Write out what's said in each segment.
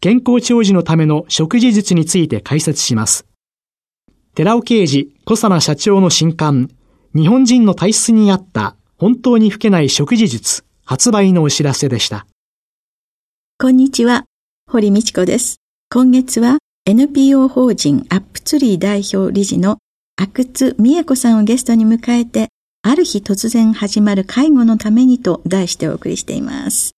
健康長寿のための食事術について解説します。寺尾啓治小佐奈社長の新刊、日本人の体質に合った本当に老けない食事術発売のお知らせでした。こんにちは、堀道子です。今月は NPO 法人アップツリー代表理事の阿久津美恵子さんをゲストに迎えて、ある日突然始まる介護のためにと題してお送りしています。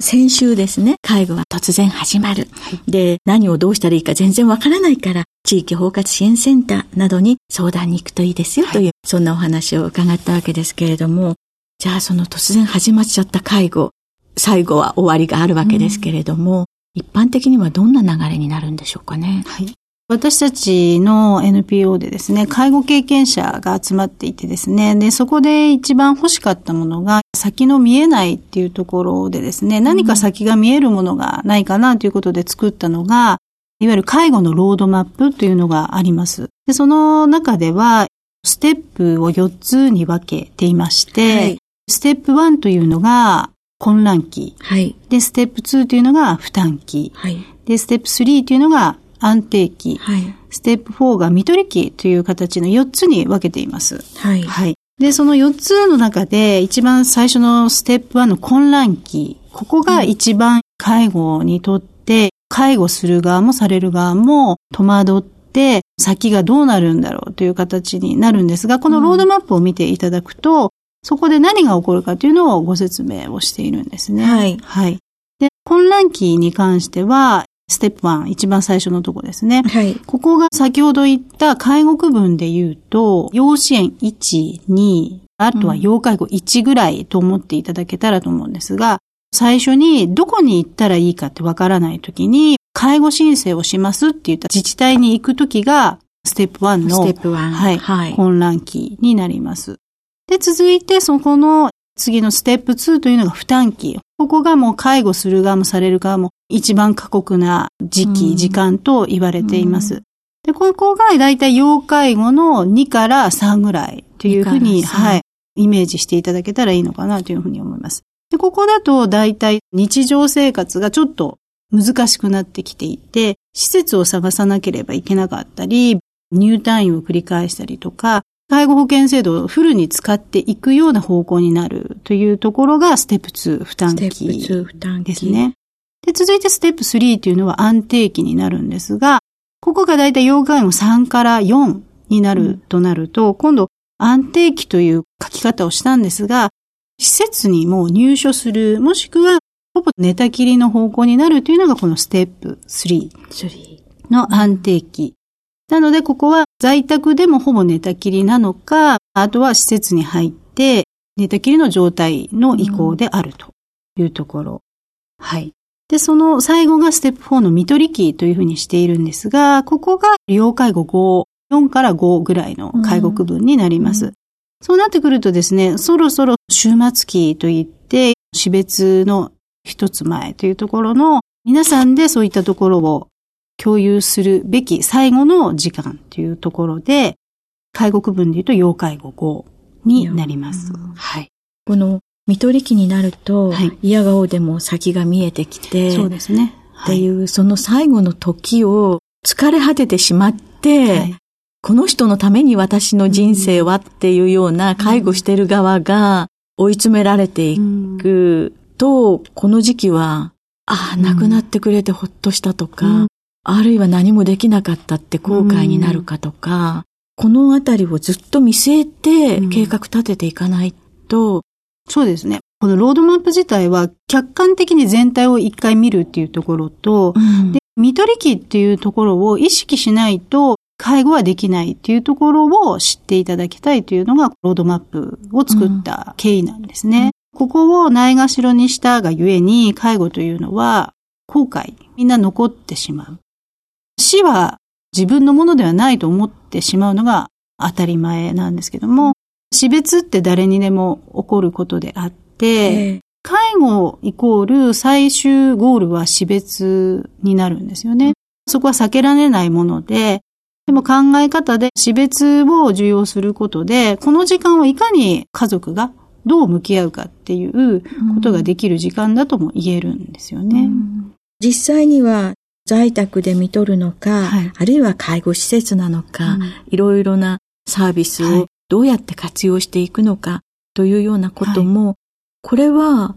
先週ですね、介護は突然始まる。はい、で、何をどうしたらいいか全然わからないから、地域包括支援センターなどに相談に行くといいですよという、はい、そんなお話を伺ったわけですけれども、じゃあその突然始まっちゃった介護、最後は終わりがあるわけですけれども、うん、一般的にはどんな流れになるんでしょうかね。はい。私たちの NPO でですね、介護経験者が集まっていてですね、で、そこで一番欲しかったものが、先の見えないっていうところでですね、何か先が見えるものがないかなということで作ったのが、いわゆる介護のロードマップというのがあります。で、その中では、ステップを4つに分けていまして、はい、ステップ1というのが混乱期。はい、で、ステップ2というのが負担期。はい、で、ステップ3というのが安定期、はい、ステップ4が見取り期という形の4つに分けています。はい。はい。で、その4つの中で一番最初のステップ1の混乱期、ここが一番介護にとって、介護する側もされる側も戸惑って、先がどうなるんだろうという形になるんですが、このロードマップを見ていただくと、そこで何が起こるかというのをご説明をしているんですね。はい。はい。で、混乱期に関しては、ステップ1、一番最初のとこですね。はい。ここが先ほど言った介護区分で言うと、養子園1、2、あとは要介護1ぐらいと思っていただけたらと思うんですが、最初にどこに行ったらいいかってわからないときに、介護申請をしますって言った自治体に行くときが、ステップ1の、ステップ1。はい。はい、混乱期になります。で、続いてそこの次のステップ2というのが負担期。ここがもう介護する側もされる側も一番過酷な時期、時間と言われています。で、ここがだいたい要介護の2から3ぐらいというふうに、はい、イメージしていただけたらいいのかなというふうに思います。で、ここだとだいたい日常生活がちょっと難しくなってきていて、施設を探さなければいけなかったり、入退院を繰り返したりとか、介護保険制度をフルに使っていくような方向になるというところがステップ2負担期ですね。で、続いてステップ3というのは安定期になるんですが、ここがだいたい要介護3から4になるとなると、うん、今度安定期という書き方をしたんですが、施設にも入所する、もしくはほぼ寝たきりの方向になるというのがこのステップ3の安定期なので、ここは在宅でもほぼ寝たきりなのか、あとは施設に入って寝たきりの状態の移行であるというところ。うん、はい。で、その最後がステップ4の見取り期というふうにしているんですが、ここが要介護5、4から5ぐらいの介護区分になります。うん、そうなってくるとですね、そろそろ終末期といって、死別の一つ前というところの皆さんでそういったところを共有するべき最後の時間というところで、介護区分で言うと要介護5になります。はい。この見取り期になると、はい、嫌顔でも先が見えてきて、そうですね。っていう、その最後の時を疲れ果ててしまって、はい、この人のために私の人生はっていうような介護してる側が追い詰められていくと、この時期は、ああ、亡くなってくれてほっとしたとか、あるいは何もできなかったって後悔になるかとか、このあたりをずっと見据えて計画立てていかないと、そうですね。このロードマップ自体は客観的に全体を一回見るっていうところと、うん、で、見取り機っていうところを意識しないと介護はできないっていうところを知っていただきたいというのがロードマップを作った経緯なんですね。うん、ここをないがしろにしたがゆえに介護というのは後悔、みんな残ってしまう。死は自分のものではないと思ってしまうのが当たり前なんですけども、死別って誰にでも起こることであって、介護イコール最終ゴールは死別になるんですよね。そこは避けられないもので、でも考え方で死別を受容することで、この時間をいかに家族がどう向き合うかっていうことができる時間だとも言えるんですよね。うん、実際には在宅で見取るのか、はい、あるいは介護施設なのか、うん、いろいろなサービスをどうやって活用していくのかというようなことも、はい、これは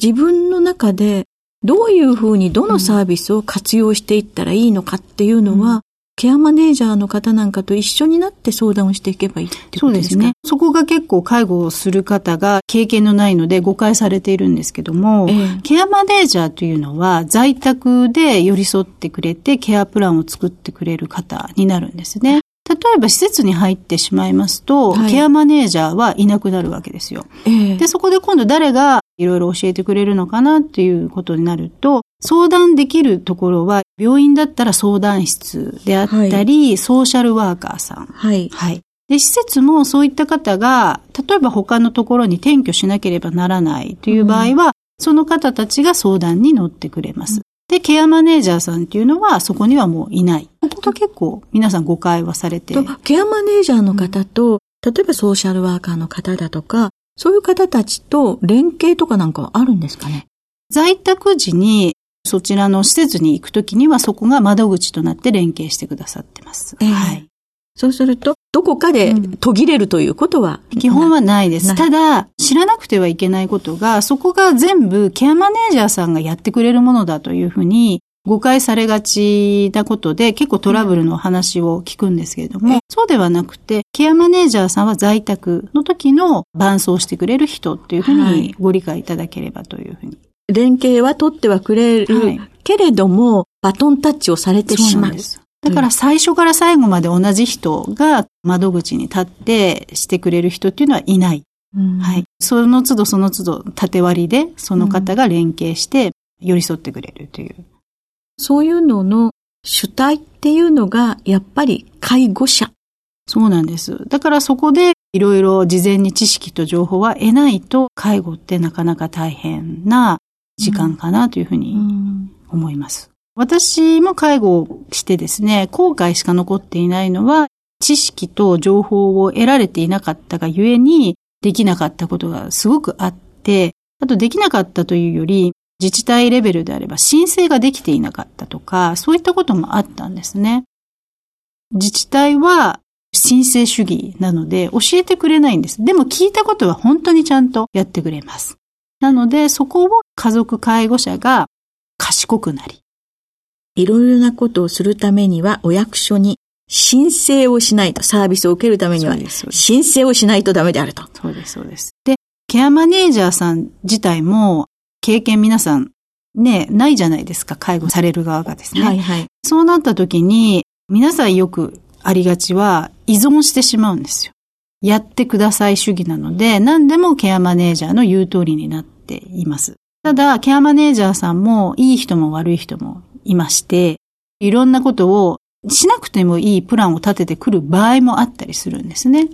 自分の中でどういうふうにどのサービスを活用していったらいいのかっていうのは、ケアマネージャーの方なんかと一緒になって相談をしていけばいいってことですかそうですね。そこが結構介護をする方が経験のないので誤解されているんですけども、えー、ケアマネージャーというのは在宅で寄り添ってくれてケアプランを作ってくれる方になるんですね。例えば施設に入ってしまいますと、はい、ケアマネージャーはいなくなるわけですよ。えー、で、そこで今度誰がいろいろ教えてくれるのかなっていうことになると、相談できるところは、病院だったら相談室であったり、はい、ソーシャルワーカーさん。はい。はい。で、施設もそういった方が、例えば他のところに転居しなければならないという場合は、うん、その方たちが相談に乗ってくれます。で、ケアマネージャーさんっていうのはそこにはもういない。ここが結構皆さん誤解はされて。ケアマネージャーの方と、例えばソーシャルワーカーの方だとか、そういう方たちと連携とかなんかあるんですかね？在宅時にそちらの施設に行くときにはそこが窓口となって連携してくださってます。えー、はい。そうすると、どこかで途切れるということは、うん、基本はないです。ただ、知らなくてはいけないことが、そこが全部ケアマネージャーさんがやってくれるものだというふうに誤解されがちなことで結構トラブルの話を聞くんですけれども、うん、そうではなくて、ケアマネージャーさんは在宅の時の伴走してくれる人っていうふうにご理解いただければというふうに連携は取ってはくれる、はい、けれども、バトンタッチをされてしまう。うだから最初から最後まで同じ人が窓口に立ってしてくれる人っていうのはいない。うん、はい。その都度その都度縦割りでその方が連携して寄り添ってくれるという。うん、そういうのの主体っていうのがやっぱり介護者。そうなんです。だからそこでいろいろ事前に知識と情報は得ないと介護ってなかなか大変な時間かなというふうに思います。私も介護をしてですね、後悔しか残っていないのは、知識と情報を得られていなかったがゆえに、できなかったことがすごくあって、あとできなかったというより、自治体レベルであれば申請ができていなかったとか、そういったこともあったんですね。自治体は申請主義なので教えてくれないんです。でも聞いたことは本当にちゃんとやってくれます。なので、そこを家族介護者が賢くなり。いろいろなことをするためには、お役所に申請をしないと、サービスを受けるためには、申請をしないとダメであると。そうです、そうです。で、ケアマネージャーさん自体も、経験皆さん、ね、ないじゃないですか、介護される側がですね。はいはい。そうなった時に、皆さんよくありがちは、依存してしまうんですよ。やってください主義なので、何でもケアマネージャーの言う通りになっています。ただ、ケアマネージャーさんもいい人も悪い人もいまして、いろんなことをしなくてもいいプランを立ててくる場合もあったりするんですね。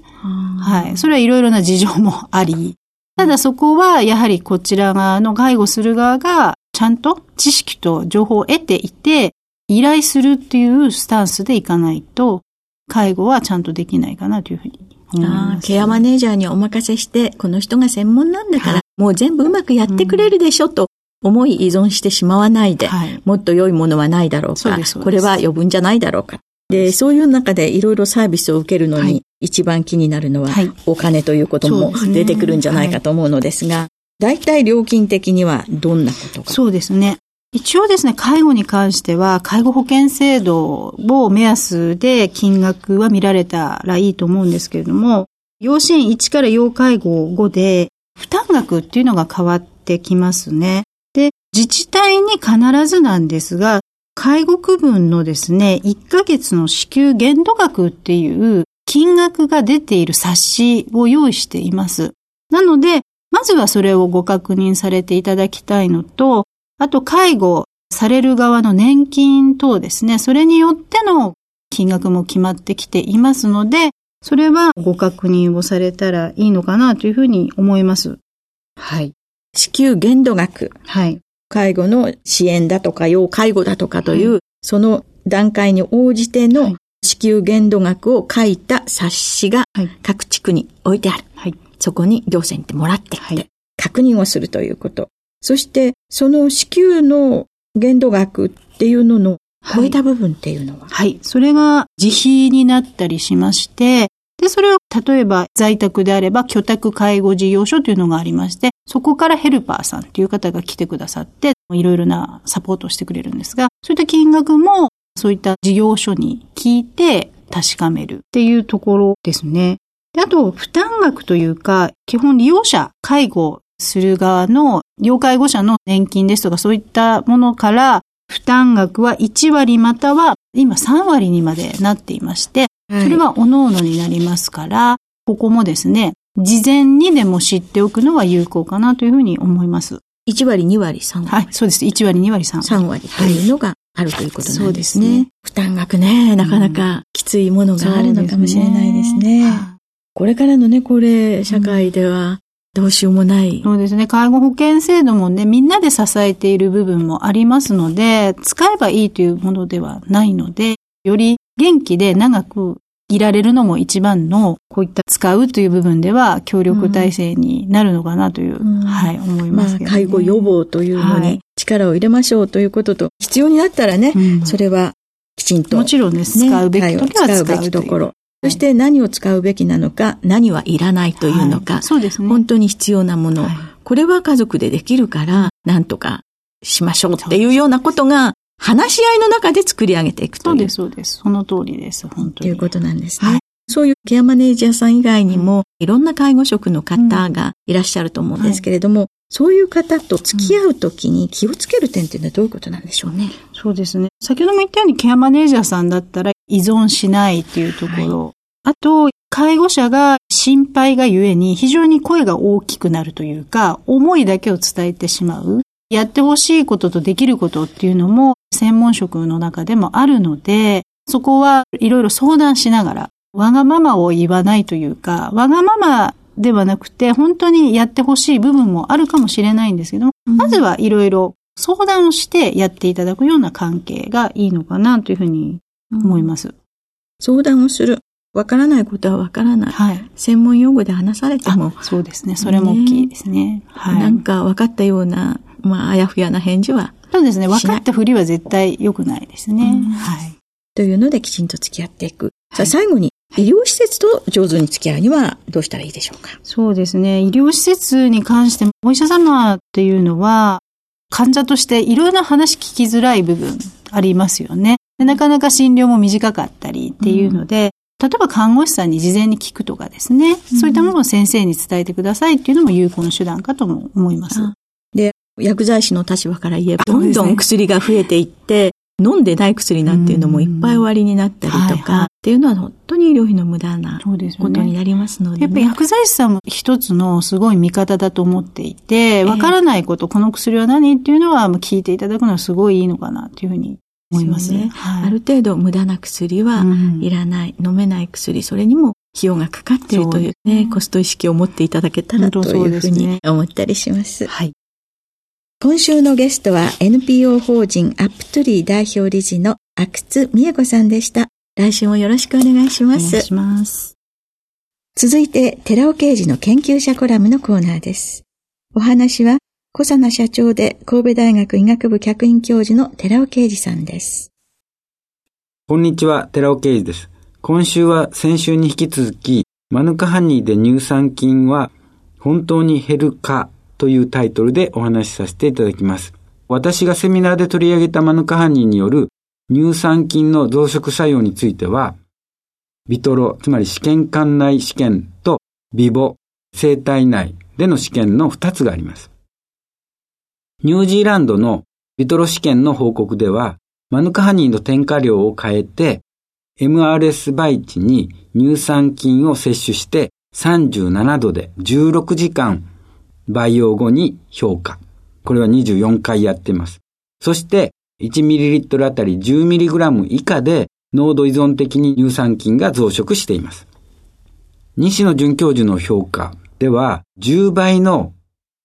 はい。それはいろいろな事情もあり、ただそこはやはりこちら側の介護する側がちゃんと知識と情報を得ていて、依頼するっていうスタンスでいかないと、介護はちゃんとできないかなというふうにああ、ケアマネージャーにお任せして、この人が専門なんだから、もう全部うまくやってくれるでしょ、と思い依存してしまわないで、はい、もっと良いものはないだろうか、これは余分じゃないだろうか。で、そういう中でいろいろサービスを受けるのに、一番気になるのは、お金ということも出てくるんじゃないかと思うのですが、大体料金的にはどんなことそうですね。一応ですね、介護に関しては、介護保険制度を目安で金額は見られたらいいと思うんですけれども、養子縁1から要介護5で、負担額っていうのが変わってきますね。で、自治体に必ずなんですが、介護区分のですね、1ヶ月の支給限度額っていう金額が出ている冊子を用意しています。なので、まずはそれをご確認されていただきたいのと、あと介護される側の年金等ですね、それによっての金額も決まってきていますので、それはご確認をされたらいいのかなというふうに思います。はい。支給限度額。はい。介護の支援だとか、要介護だとかという、はい、その段階に応じての支給限度額を書いた冊子が各地区に置いてある。はい、そこに行政に行ってもらってきて、確認をするということ。そして、その支給の限度額っていうのの超えた部分っていうのは、はい、はい。それが自費になったりしまして、で、それを例えば在宅であれば居宅介護事業所というのがありまして、そこからヘルパーさんという方が来てくださって、いろいろなサポートをしてくれるんですが、そういった金額もそういった事業所に聞いて確かめるっていうところですね。であと、負担額というか、基本利用者、介護する側の要介護者の年金ですとかそういったものから負担額は1割または今3割にまでなっていまして、それは各々になりますから、ここもですね、事前にでも知っておくのは有効かなというふうに思います。1割、2割、3割。はい、そうです。1割、2割、3割。3割というのがあるということなんですね。はい、すね負担額ね、なかなかきついものがあるのかもしれないですね。すねこれからのね、高齢社会では、どうしようもない。そうですね。介護保険制度もね、みんなで支えている部分もありますので、使えばいいというものではないので、より元気で長くいられるのも一番の、こういった使うという部分では協力体制になるのかなという、うん、はい、思いますね、まあ、介護予防というのに力を入れましょうということと、必要になったらね、うん、それはきちんと、もちろんね、使うべき時は使うべきところ。そして何を使うべきなのか、何はいらないというのか、はい、そうですね。本当に必要なもの、はい、これは家族でできるから、なんとかしましょうっていうようなことが、話し合いの中で作り上げていくと。そうです、そうです。その通りです、本当に。ということなんですね。はい、そういうケアマネージャーさん以外にも、いろんな介護職の方がいらっしゃると思うんですけれども、そういう方と付き合うときに気をつける点っていうのはどういうことなんでしょうね。そうですね。先ほども言ったようにケアマネージャーさんだったら依存しないっていうところあと、介護者が心配がゆえに非常に声が大きくなるというか、思いだけを伝えてしまう。やってほしいこととできることっていうのも専門職の中でもあるので、そこはいろいろ相談しながら、わがままを言わないというか、わがままではなくて、本当にやってほしい部分もあるかもしれないんですけど、うん、まずはいろいろ相談をしてやっていただくような関係がいいのかなというふうに思います。うん、相談をする。わからないことはわからない。はい。専門用語で話されても。そうですね。それも大きいですね。はい。なんか分かったような、まあ、あやふやな返事は。そうですね。分かったふりは絶対良くないですね。はい。というのできちんと付き合っていく。さあ、最後に、医療施設と上手に付き合うにはどうしたらいいでしょうか？そうですね。医療施設に関してお医者様っていうのは、患者としていろいろな話聞きづらい部分ありますよね。なかなか診療も短かったりっていうので、例えば看護師さんに事前に聞くとかですね、うん、そういったものを先生に伝えてくださいっていうのも有効な手段かとも思います。で、薬剤師の立場から言えば、どんどん薬が増えていって、飲んでない薬なんていうのもいっぱい終わりになったりとか、っていうのは本当に医療費の無駄なことになりますので、ね、やっぱり薬剤師さんも一つのすごい見方だと思っていて、わからないこと、この薬は何っていうのは聞いていただくのはすごいいいのかなっていうふうに思いますね。はい、ある程度無駄な薬はいらない、うん、飲めない薬、それにも費用がかかっているというね、コスト意識を持っていただけたらというふうに思ったりします。はい。今週のゲストは NPO 法人アップトゥリー代表理事の阿久津美恵子さんでした。来週もよろしくお願いします。お願いします。続いて、寺尾刑事の研究者コラムのコーナーです。お話は、小佐奈社長で神戸大学医学部客員教授の寺尾啓二さんです。こんにちは、寺尾啓二です。今週は先週に引き続き、マヌカハニーで乳酸菌は本当に減るかというタイトルでお話しさせていただきます。私がセミナーで取り上げたマヌカハニーによる乳酸菌の増殖作用については、ビトロ、つまり試験管内試験とビボ、生体内での試験の2つがあります。ニュージーランドのビトロ試験の報告では、マヌカハニーの添加量を変えて、MRS 培地に乳酸菌を摂取して37度で16時間培養後に評価。これは24回やってます。そして 1ml あたり 10mg 以下で濃度依存的に乳酸菌が増殖しています。西野准教授の評価では10倍の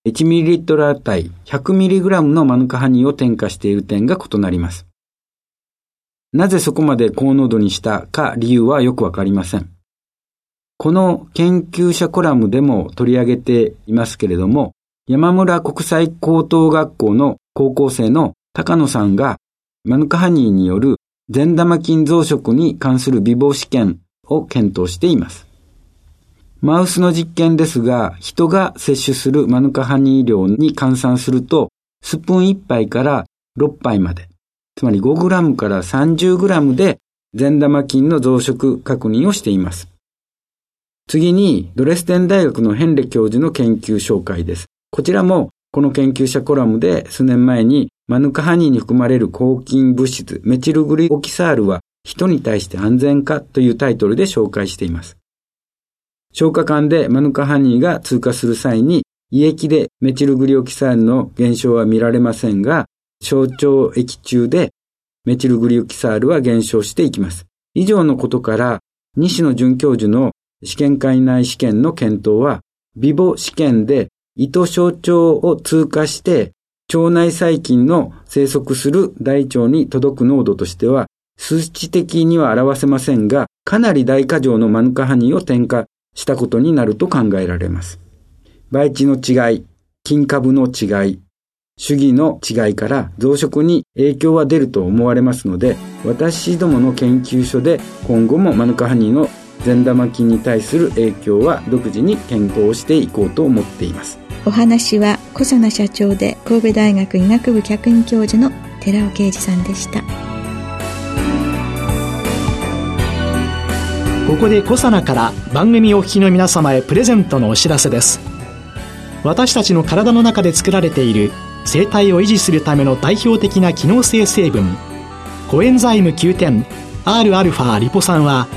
1ml あたり 100mg のマヌカハニーを添加している点が異なります。なぜそこまで高濃度にしたか理由はよくわかりません。この研究者コラムでも取り上げていますけれども、山村国際高等学校の高校生の高野さんがマヌカハニーによる善玉菌増殖に関する微暴試験を検討しています。マウスの実験ですが、人が摂取するマヌカハニー量に換算すると、スプーン1杯から6杯まで、つまり 5g から 30g で善玉菌の増殖確認をしています。次に、ドレスデン大学のヘンレ教授の研究紹介です。こちらも、この研究者コラムで数年前にマヌカハニーに含まれる抗菌物質メチルグリオキサールは人に対して安全かというタイトルで紹介しています。消化管でマヌカハニーが通過する際に胃液でメチルグリオキサールの減少は見られませんが、小腸液中でメチルグリオキサールは減少していきます。以上のことから、西野准教授の試験会内試験の検討は、ビボ試験で胃と小腸を通過して、腸内細菌の生息する大腸に届く濃度としては、数値的には表せませんが、かなり大過剰のマヌカハニーを添加したことになると考えられます。培地の違い、金株の違い、主義の違いから増殖に影響は出ると思われますので、私どもの研究所で今後もマヌカハニーの善玉菌に対する影響は独自に検討していこうと思っています。お話は小佐奈社長で神戸大学医学部客員教授の寺尾啓二さんでした。ここで小佐奈から番組お聞きの皆様へプレゼントのお知らせです。私たちの体の中で作られている生態を維持するための代表的な機能性成分コエンザイム9点 Rα リポ酸は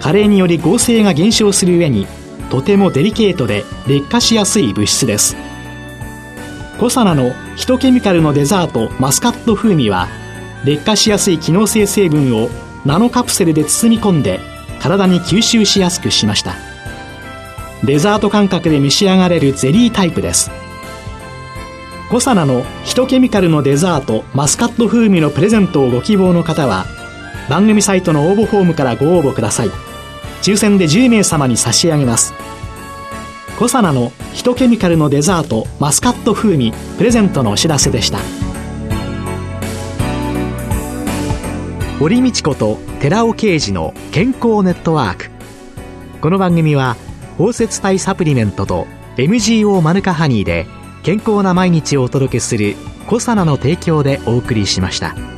加齢により合成が減少する上にとてもデリケートで劣化しやすい物質です。コサナのヒトケミカルのデザートマスカット風味は劣化しやすい機能性成分をナノカプセルで包み込んで体に吸収しやすくしました。デザート感覚で召し上がれるゼリータイプです。コサナのヒトケミカルのデザートマスカット風味のプレゼントをご希望の方は番組サイトの応募フォームからご応募ください。抽選で10名様に差し上げます。コサナのヒトケミカルのデザートマスカット風味プレゼントのお知らせでした。堀道子と寺尾啓二の健康ネットワーク。この番組は包摂体サプリメントと MGO マヌカハニーで健康な毎日をお届けするコサナの提供でお送りしました。